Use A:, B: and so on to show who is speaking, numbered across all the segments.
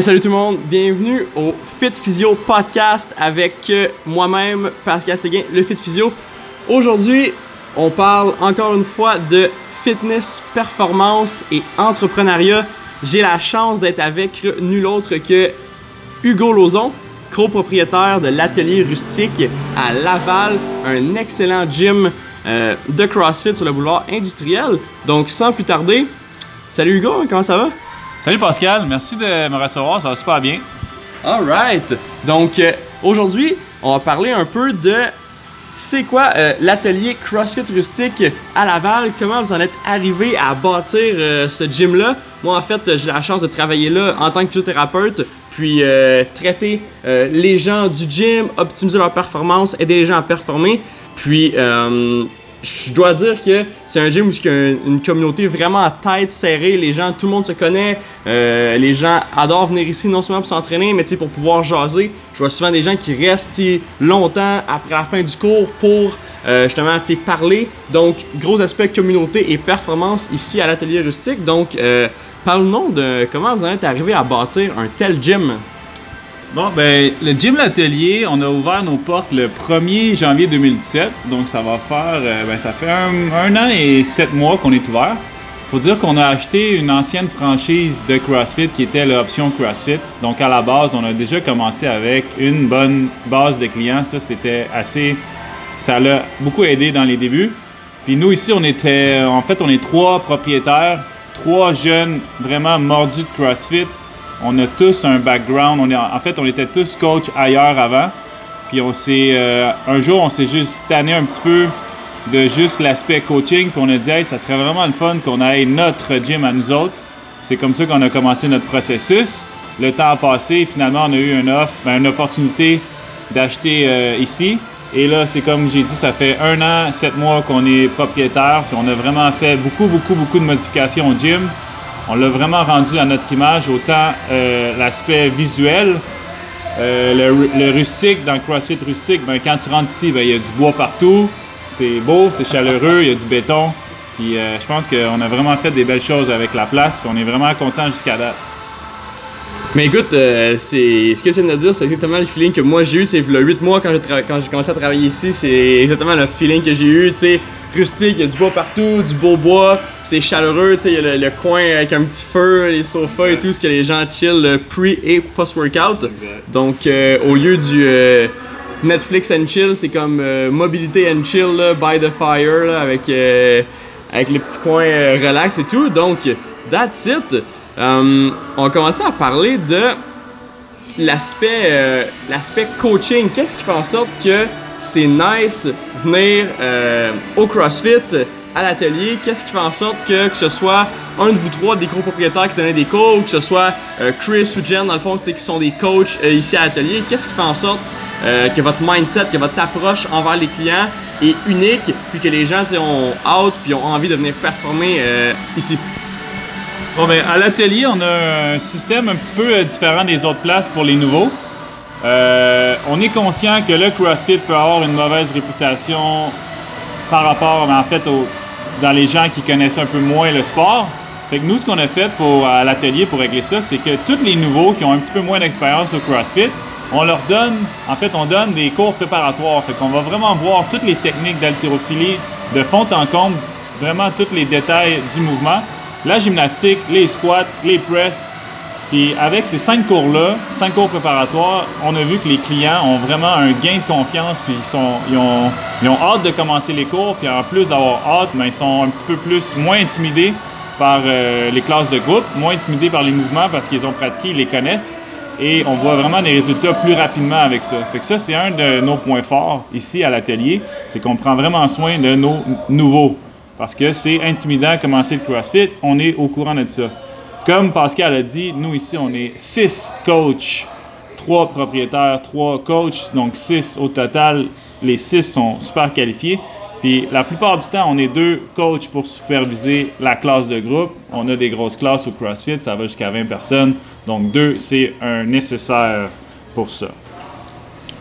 A: salut tout le monde, bienvenue au Fit Physio podcast avec euh, moi-même, Pascal Séguin, le Fit Physio. Aujourd'hui, on parle encore une fois de fitness, performance et entrepreneuriat. J'ai la chance d'être avec nul autre que Hugo Lozon, copropriétaire de l'atelier rustique à Laval, un excellent gym euh, de CrossFit sur le boulevard industriel. Donc sans plus tarder, salut Hugo, comment ça va?
B: Salut Pascal, merci de me recevoir, ça va super bien.
A: Alright! Donc euh, aujourd'hui, on va parler un peu de c'est quoi euh, l'atelier CrossFit Rustique à Laval? Comment vous en êtes arrivé à bâtir euh, ce gym-là? Moi, en fait, j'ai la chance de travailler là en tant que physiothérapeute, puis traiter les gens du gym, optimiser leur performance, aider les gens à performer. Puis je dois dire que c'est un gym où il y a une communauté vraiment à tête serrée. Les gens, tout le monde se connaît. Euh, les gens adorent venir ici non seulement pour s'entraîner, mais pour pouvoir jaser. Je vois souvent des gens qui restent longtemps après la fin du cours pour euh, justement parler. Donc, gros aspect communauté et performance ici à l'atelier rustique. Donc, euh, parle-nous de comment vous en êtes arrivé à bâtir un tel gym.
B: Bon, ben, le gym L'Atelier, on a ouvert nos portes le 1er janvier 2017. Donc, ça va faire, euh, ben, ça fait un, an et sept mois qu'on est ouvert. Faut dire qu'on a acheté une ancienne franchise de CrossFit qui était l'option CrossFit. Donc, à la base, on a déjà commencé avec une bonne base de clients. Ça, c'était assez. Ça l'a beaucoup aidé dans les débuts. Puis nous, ici, on était. En fait, on est trois propriétaires, trois jeunes vraiment mordus de CrossFit on a tous un background. En fait, on était tous coach ailleurs avant. Puis on s'est, euh, un jour, on s'est juste tanné un petit peu de juste l'aspect coaching. Puis on a dit, hey, ça serait vraiment le fun qu'on ait notre gym à nous autres. C'est comme ça qu'on a commencé notre processus. Le temps a passé. Finalement, on a eu une offre, ben, une opportunité d'acheter euh, ici. Et là, c'est comme j'ai dit, ça fait un an, sept mois qu'on est propriétaire. Puis on a vraiment fait beaucoup, beaucoup, beaucoup de modifications au gym. On l'a vraiment rendu à notre image, autant euh, l'aspect visuel, euh, le, rustique, dans le CrossFit rustique, ben, quand tu rentres ici, ben, il y a du bois partout, c'est beau, c'est chaleureux, il y a du béton. Puis euh, je pense qu'on a vraiment fait des belles choses avec la place, puis on est vraiment content jusqu'à date.
A: Mais écoute, c'est ce que tu viens de dire, c'est exactement le feeling que moi j'ai eu. C'est le 8 mois quand j'ai commencé à travailler ici, c'est exactement le feeling que j'ai eu. Tu sais, rustique, il y a du bois partout, du beau bois, c'est chaleureux, tu sais, il y a le, coin avec un petit feu, les sofas et tout, ce que les gens chill pre et post-workout. Donc, euh, au lieu du euh, Netflix and chill, c'est comme euh, mobilité and chill, by the fire, avec, avec le petit coin relax et tout. Donc, that's it. on a commencé à parler de l'aspect l'aspect coaching. Qu'est-ce qui fait en sorte que c'est nice venir euh, au CrossFit, à l'atelier. Qu'est-ce qui fait en sorte que, ce soit un de vous trois des gros propriétaires qui donnait des cours, ou que ce soit euh, Chris ou Jen, dans le fond, qui sont des coachs euh, ici à l'atelier, qu'est-ce qui fait en sorte que votre mindset, que votre approche envers les clients est unique, puis que les gens ont hâte, puis ont envie de venir performer ici?
B: Ben, à l'atelier, on a un système un petit peu différent des autres places pour les nouveaux. Euh, on est conscient que le CrossFit peut avoir une mauvaise réputation par rapport, en fait, dans les gens qui connaissent un peu moins le sport. Fait que nous, ce qu'on a fait pour, à l'atelier pour régler ça, c'est que tous les nouveaux qui ont un petit peu moins d'expérience au CrossFit, on leur donne, en fait, on donne des cours préparatoires. Fait qu'on va vraiment voir toutes les techniques d'haltérophilie de fond en comble, vraiment tous les détails du mouvement. La gymnastique, les squats, les presses, puis avec ces cinq cours-là, cinq cours préparatoires, on a vu que les clients ont vraiment un gain de confiance, puis ils, ont hâte de commencer les cours, puis en plus d'avoir hâte, mais ben, ils sont un petit peu plus moins intimidés par euh, les classes de groupe, moins intimidés par les mouvements parce qu'ils ont pratiqué, ils les connaissent. Et on voit vraiment des résultats plus rapidement avec ça. Fait que ça, c'est un de nos points forts ici à l'atelier, c'est qu'on prend vraiment soin de nos nouveaux. Parce que c'est intimidant de commencer le CrossFit, on est au courant de ça. Comme Pascal a dit, nous ici, on est six coachs, trois propriétaires, trois coachs, donc six au total. Les six sont super qualifiés. Puis la plupart du temps, on est deux coachs pour superviser la classe de groupe. On a des grosses classes au CrossFit, ça va jusqu'à 20 personnes. Donc deux, c'est un nécessaire pour ça.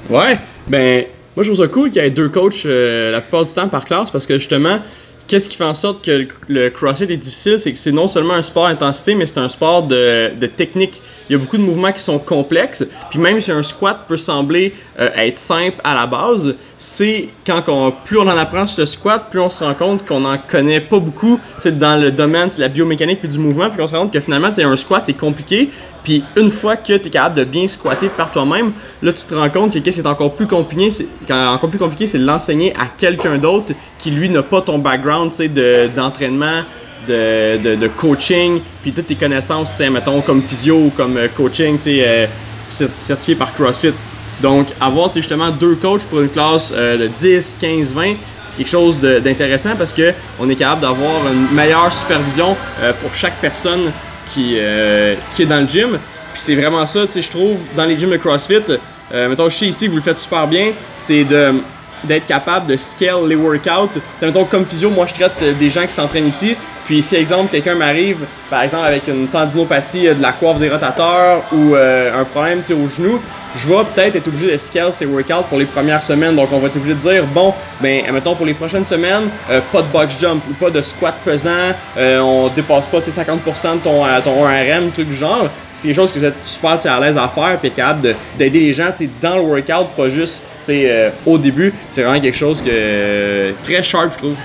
A: Ouais, ben moi je trouve ça cool qu'il y ait deux coachs euh, la plupart du temps par classe parce que justement, qu'est-ce qui fait en sorte que le CrossFit est difficile, c'est que c'est non seulement un sport intensité, mais c'est un sport de, de, technique. Il y a beaucoup de mouvements qui sont complexes, puis même si un squat peut sembler euh, être simple à la base, c'est quand on, plus on en apprend sur le squat, plus on se rend compte qu'on en connaît pas beaucoup. C'est dans le domaine de la biomécanique puis du mouvement, puis on se rend compte que finalement, c'est un squat, c'est compliqué. Puis une fois que tu es capable de bien squatter par toi-même, là tu te rends compte que qu'est-ce qui encore plus compliqué, c'est encore plus compliqué, c'est de l'enseigner à quelqu'un d'autre qui lui n'a pas ton background, tu d'entraînement. De, de, coaching, puis toutes tes connaissances, mettons comme physio ou comme euh, coaching, tu sais, euh, certifié par CrossFit. Donc, avoir justement deux coachs pour une classe euh, de 10, 15, 20, c'est quelque chose d'intéressant parce qu'on est capable d'avoir une meilleure supervision pour chaque personne qui, euh, qui est dans le gym. Puis c'est vraiment ça, tu sais, je trouve, dans les gyms de CrossFit, mettons, je sais ici que vous le faites super bien, c'est d'être capable de scale les workouts. C'est mettons comme physio, moi je traite des gens qui s'entraînent ici. Puis si exemple quelqu'un m'arrive, par exemple avec une tendinopathie de la coiffe des rotateurs ou un problème au genou, je vais peut-être être obligé de scale ces workouts pour les premières semaines. Donc, on va être obligé de dire, bon, ben, mettons pour les prochaines semaines, euh, pas de box jump ou pas de squat pesant, euh, on dépasse pas 50% de ton, euh, ton 1RM, truc du genre. C'est quelque chose que vous êtes super à l'aise à faire, puis capable d'aider les gens dans le workout, pas juste au début. C'est vraiment quelque chose que très sharp, je trouve.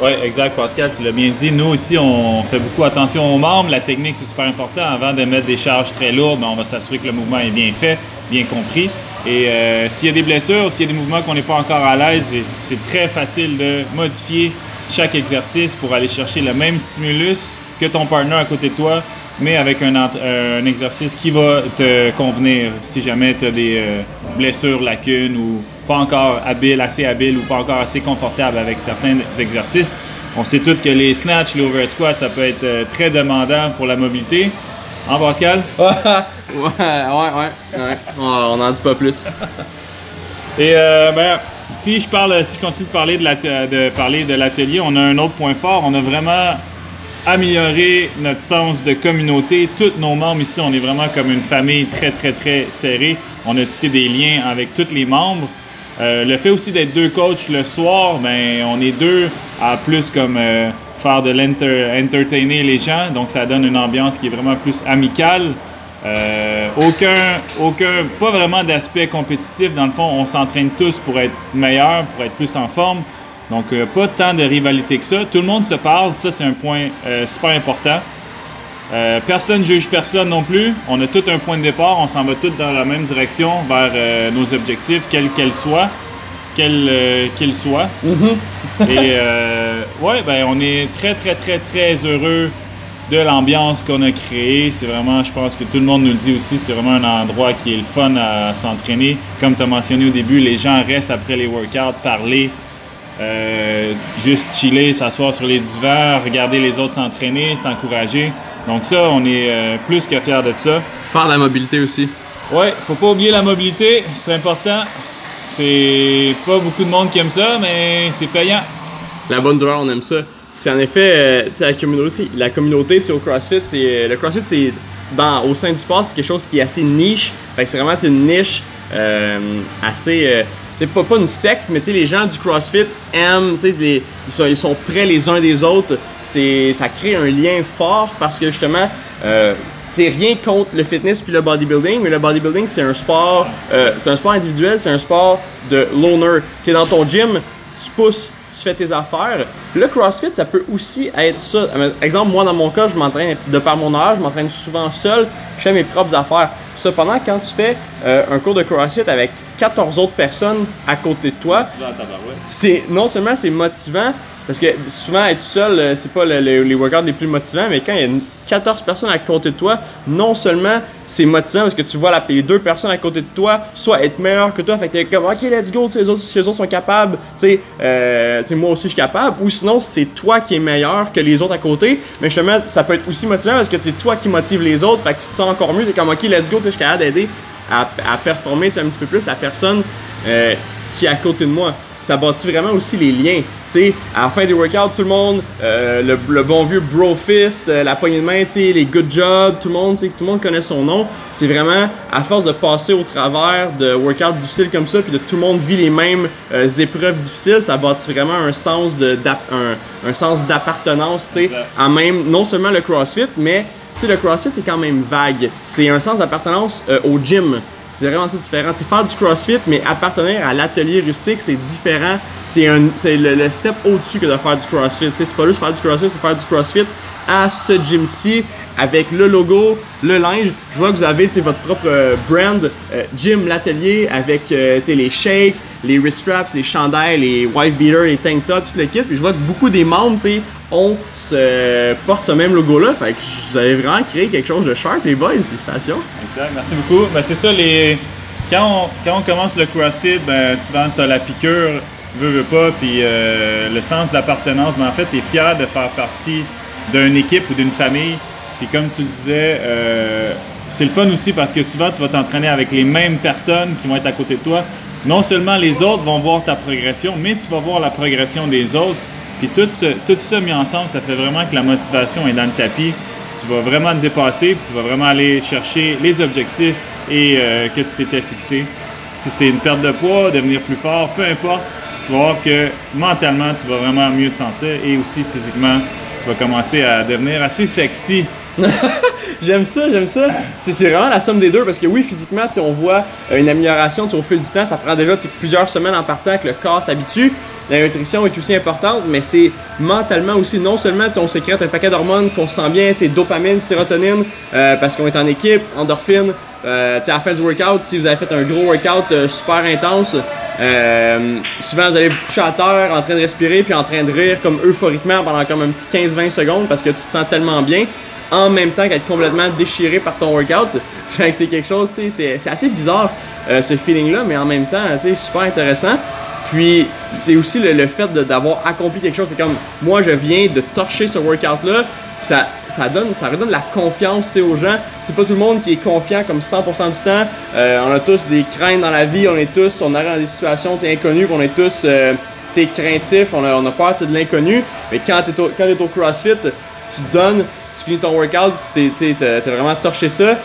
B: Oui, exact, Pascal, tu l'as bien dit. Nous aussi, on fait beaucoup attention aux membres. La technique, c'est super important. Avant de mettre des charges très lourdes, ben, on va s'assurer que le mouvement est bien fait, bien compris. Et euh, s'il y a des blessures, s'il y a des mouvements qu'on n'est pas encore à l'aise, c'est très facile de modifier chaque exercice pour aller chercher le même stimulus que ton partenaire à côté de toi, mais avec un, un exercice qui va te convenir si jamais tu as des euh, blessures, lacunes ou pas encore habile, assez habile ou pas encore assez confortable avec certains exercices. On sait tous que les snatch, les over squats, ça peut être euh, très demandant pour la mobilité. Hein, Pascal?
A: ouais, ouais, ouais, On n'en dit pas plus.
B: Et euh, ben, si je parle, si je continue de parler de, de parler de l'atelier, on a un autre point fort. On a vraiment amélioré notre sens de communauté. Tous nos membres ici, on est vraiment comme une famille très, très, très serrée. On a tissé des liens avec tous les membres. Euh, le fait aussi d'être deux coachs le soir, ben, on est deux à plus comme euh, faire de l'entertainer les gens, donc ça donne une ambiance qui est vraiment plus amicale. Euh, aucun, aucun, pas vraiment d'aspect compétitif. Dans le fond, on s'entraîne tous pour être meilleurs, pour être plus en forme. Donc, pas tant de rivalité que ça. Tout le monde se parle, ça c'est un point super important. Euh, personne juge personne non plus. On a tout un point de départ. On s'en va tous dans la même direction vers euh, nos objectifs, quels qu'ils soient. Quels euh, qu'ils soient. Mm-hmm. Et ouais, ben, on est très, très, très, très heureux de l'ambiance qu'on a créée. C'est vraiment, je pense que tout le monde nous le dit aussi, c'est vraiment un endroit qui est le fun à, s'entraîner. Comme tu as mentionné au début, les gens restent après les workouts, parler. juste chiller, s'asseoir sur les divans, regarder les autres s'entraîner, s'encourager. Donc ça, on est euh, plus que fiers de ça.
A: Faire de la mobilité aussi.
B: Ouais, faut pas oublier la mobilité, c'est important. C'est pas beaucoup de monde qui aime ça, mais c'est payant.
A: La bonne douleur, on aime ça. C'est en effet, euh, la communauté, la communauté au CrossFit, c'est euh, le CrossFit, c'est dans au sein du sport, c'est quelque chose qui est assez niche. Fait c'est vraiment une niche assez c'est pas, pas une secte, mais les gens du CrossFit aiment, ils, sont, ils sont près les uns des autres. Ça crée un lien fort parce que justement, euh, rien contre le fitness puis le bodybuilding, mais le bodybuilding c'est un sport, euh, un sport individuel, c'est un sport de loner. Tu es dans ton gym, tu pousses, tu fais tes affaires. Le CrossFit, ça peut aussi être ça. Exemple, moi, dans mon cas, je m'entraîne, de par mon âge, je m'entraîne souvent seul, je fais mes propres affaires. Cependant, quand tu fais euh, un cours de CrossFit avec 14 autres personnes à côté de toi, c'est non seulement c'est motivant, parce que souvent, être seul, euh, c'est pas les workouts les plus motivants, mais quand il y a 14 personnes à côté de toi, non seulement c'est motivant parce que tu vois la, les deux personnes à côté de toi soit être meilleures que toi, fait que t'es comme, ok, let's go, ces autres, autres sont capables, tu sais, euh, moi aussi je suis capable, ou sinon c'est toi qui es meilleur que les autres à côté, mais justement, ça peut être aussi motivant parce que c'est toi qui motive les autres, fait que tu te sens encore mieux, t'es comme, ok, let's go, je suis capable d'aider à, à performer un petit peu plus la personne euh, qui est à côté de moi. ça bâtit vraiment aussi les liens. Tu sais, à la fin des workouts, tout le monde, euh, le, le bon vieux bro fist, euh, la poignée de main, tu sais, les good jobs, tout le monde, tu sais, tout le monde connaît son nom. C'est vraiment à force de passer au travers de workouts difficiles comme ça, puis de tout le monde vit les mêmes épreuves difficiles, ça bâtit vraiment un sens de d'ap- un, un sens d'appartenance, tu sais, à même non seulement le CrossFit, mais sais, le CrossFit c'est quand même vague. C'est un sens d'appartenance euh, au gym. C'est vraiment ça différent. C'est faire du CrossFit, mais appartenir à l'atelier rustique, c'est différent. C'est le, le step au-dessus que de faire du CrossFit. C'est pas juste faire du CrossFit, c'est faire du CrossFit à ce gym-ci avec le logo, le linge. Je vois que vous avez votre propre euh, brand, euh, Gym l'atelier, avec les shakes, les wrist straps, les chandails, les wife beaters, les tank tops, tout le kit. Puis je vois que beaucoup des membres, tu sais, ce, même logo-là. Fait que vous avez vraiment créé quelque chose de sharp, les boys. Félicitations.
B: Exact, merci beaucoup. Ben, c'est ça, les... quand, on, commence le CrossFit, ben, souvent tu as la piqûre, veux, veux pas, puis euh, le sens d'appartenance. Mais en fait, tu es fier de faire partie d'une équipe ou d'une famille. Puis comme tu le disais, euh, c'est le fun aussi parce que souvent tu vas t'entraîner avec les mêmes personnes qui vont être à côté de toi. Non seulement les autres vont voir ta progression, mais tu vas voir la progression des autres. Puis tout, ce- tout ça mis ensemble, ça fait vraiment que la motivation est dans le tapis. Tu vas vraiment te dépasser, puis tu vas vraiment aller chercher les objectifs et euh, que tu t'étais fixé. Si c'est une perte de poids, devenir plus fort, peu importe, tu vas voir que mentalement, tu vas vraiment mieux te sentir et aussi physiquement, tu vas commencer à devenir assez sexy.
A: J'aime ça, j'aime ça. C'est vraiment la somme des deux parce que oui, physiquement, on voit euh, une amélioration au fil du temps. Ça prend déjà plusieurs semaines en partant que le corps s'habitue. La nutrition est aussi importante, mais c'est mentalement aussi. Non seulement on sécrète un paquet d'hormones qu'on se sent bien, dopamine, sérotonine, euh, parce qu'on est en équipe, endorphine. Euh, à la fin du workout, si vous avez fait un gros workout super intense, souvent vous allez vous coucher à terre en train de respirer puis en train de rire comme euphoriquement pendant comme un petit 15-20 secondes parce que tu te sens tellement bien en même temps qu'être complètement déchiré par ton workout. Fait que c'est quelque chose, c'est- assez bizarre euh, ce feeling-là, mais en même temps, tu sais, super intéressant. Puis c'est aussi le, fait d'avoir accompli quelque chose. C'est comme moi, je viens de torcher ce workout-là. Ça, donne, ça redonne la confiance aux gens. C'est pas tout le monde qui est confiant comme 100% du temps. Euh, on a tous des craintes dans la vie. On est tous, on arrive dans des situations inconnues. On est tous euh, craintifs. On a, peur de l'inconnu. Mais quand tu es, au CrossFit, tu te donnes, tu finis ton workout, tu t'as vraiment torché ça.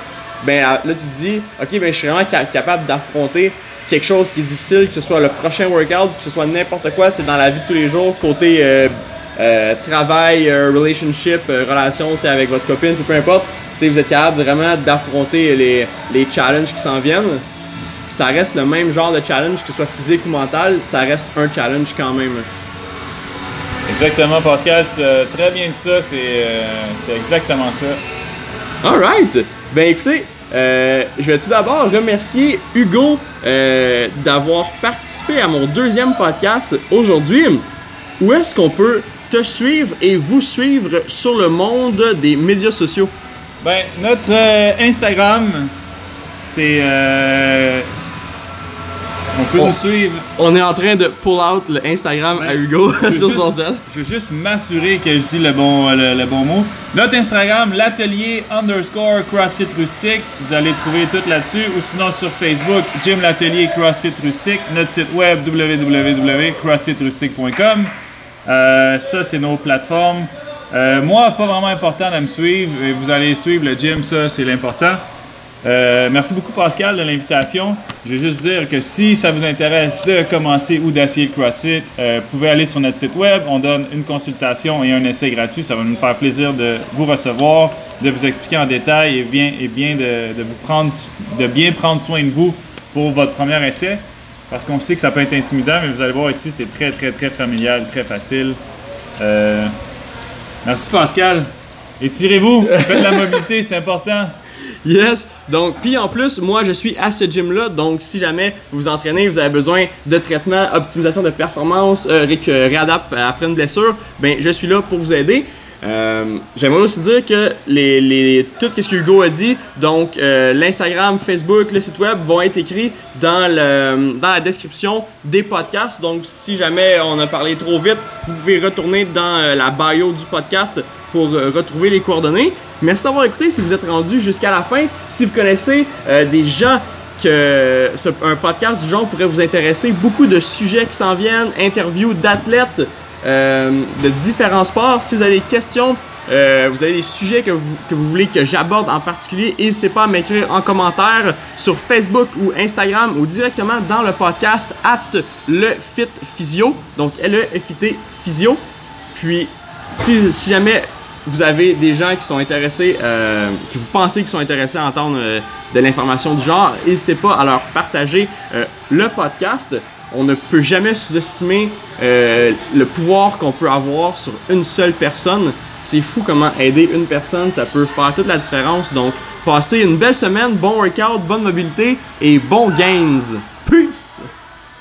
A: Ben là, tu te dis, ok, ben je suis vraiment ca- capable d'affronter quelque chose qui est difficile, que ce soit le prochain workout, que ce soit n'importe quoi, c'est dans la vie de tous les jours, côté euh, euh, travail, euh, relationship, relation, avec votre copine, c'est peu importe. Vous êtes capable vraiment d'affronter les, les challenges qui s'en viennent. Ça reste le même genre de challenge, que ce soit physique ou mental, ça reste un challenge quand même.
B: Exactement, Pascal, tu as très bien dit ça, c'est euh, c'est exactement ça.
A: Alright! Ben écoutez, euh, je vais tout d'abord remercier Hugo euh, d'avoir participé à mon deuxième podcast aujourd'hui. Où est-ce qu'on peut te suivre et vous suivre sur le monde des médias sociaux?
B: Ben, notre euh, Instagram, c'est. Euh, on peut nous suivre.
A: On est en train de pull out le Instagram à Hugo sur
B: juste-
A: son sel.
B: Je veux juste m'assurer que je dis le bon, le, le bon mot. Notre Instagram, l'atelier underscore CrossFit Rustique. Vous allez trouver tout là-dessus. Ou sinon sur Facebook, Jim l'atelier CrossFit Rustique. Notre site web www.crossfitrustique.com. Euh, ça, c'est nos plateformes. Euh, moi, pas vraiment important de me suivre. Vous allez suivre le gym, ça, c'est l'important. Euh, merci beaucoup Pascal de l'invitation. Je veux juste dire que si ça vous intéresse de commencer ou d'essayer le CrossFit, euh, vous pouvez aller sur notre site web. On donne une consultation et un essai gratuit. Ça va nous faire plaisir de vous recevoir, de vous expliquer en détail et bien, de vous prendre, de bien prendre soin de vous pour votre premier essai. Parce qu'on sait que ça peut être intimidant, mais vous allez voir ici, c'est très, très, très familial, très facile. Euh, merci Pascal. Étirez-vous, faites de la mobilité, c'est important.
A: Yes. Donc, puis en plus, moi, je suis à ce gym-là. Donc, si jamais vous vous entraînez, vous avez besoin de traitement, optimisation de performance, euh, après une blessure, ben, je suis là pour vous aider. Euh, J'aimerais aussi dire que les, tout ce que Hugo a dit, donc euh, l'Instagram, Facebook, le site web vont être écrits dans, la description des podcasts. Donc si jamais on a parlé trop vite, vous pouvez retourner dans euh, la bio du podcast pour retrouver les coordonnées. Merci d'avoir écouté si vous êtes rendu jusqu'à la fin. Si vous connaissez euh, des gens que un podcast du genre pourrait vous intéresser. Beaucoup de sujets qui s'en viennent, interviews d'athlètes euh, de différents sports. Si vous avez des questions, euh, vous avez des sujets que vous, que vous voulez que j'aborde en particulier, n'hésitez pas à m'écrire en commentaire sur Facebook ou Instagram ou directement dans le podcast at le fit physio. Donc L-E-F-I-T physio. Puis si jamais vous avez des gens qui sont intéressés, euh, que vous pensez qu'ils sont intéressés à entendre euh, de l'information du genre, n'hésitez pas à leur partager euh, le podcast. On ne peut jamais sous-estimer euh, le pouvoir qu'on peut avoir sur une seule personne. C'est fou comment aider une personne, ça peut faire toute la différence. Donc, passez une belle semaine, bon workout, bonne mobilité et bon gains. Peace!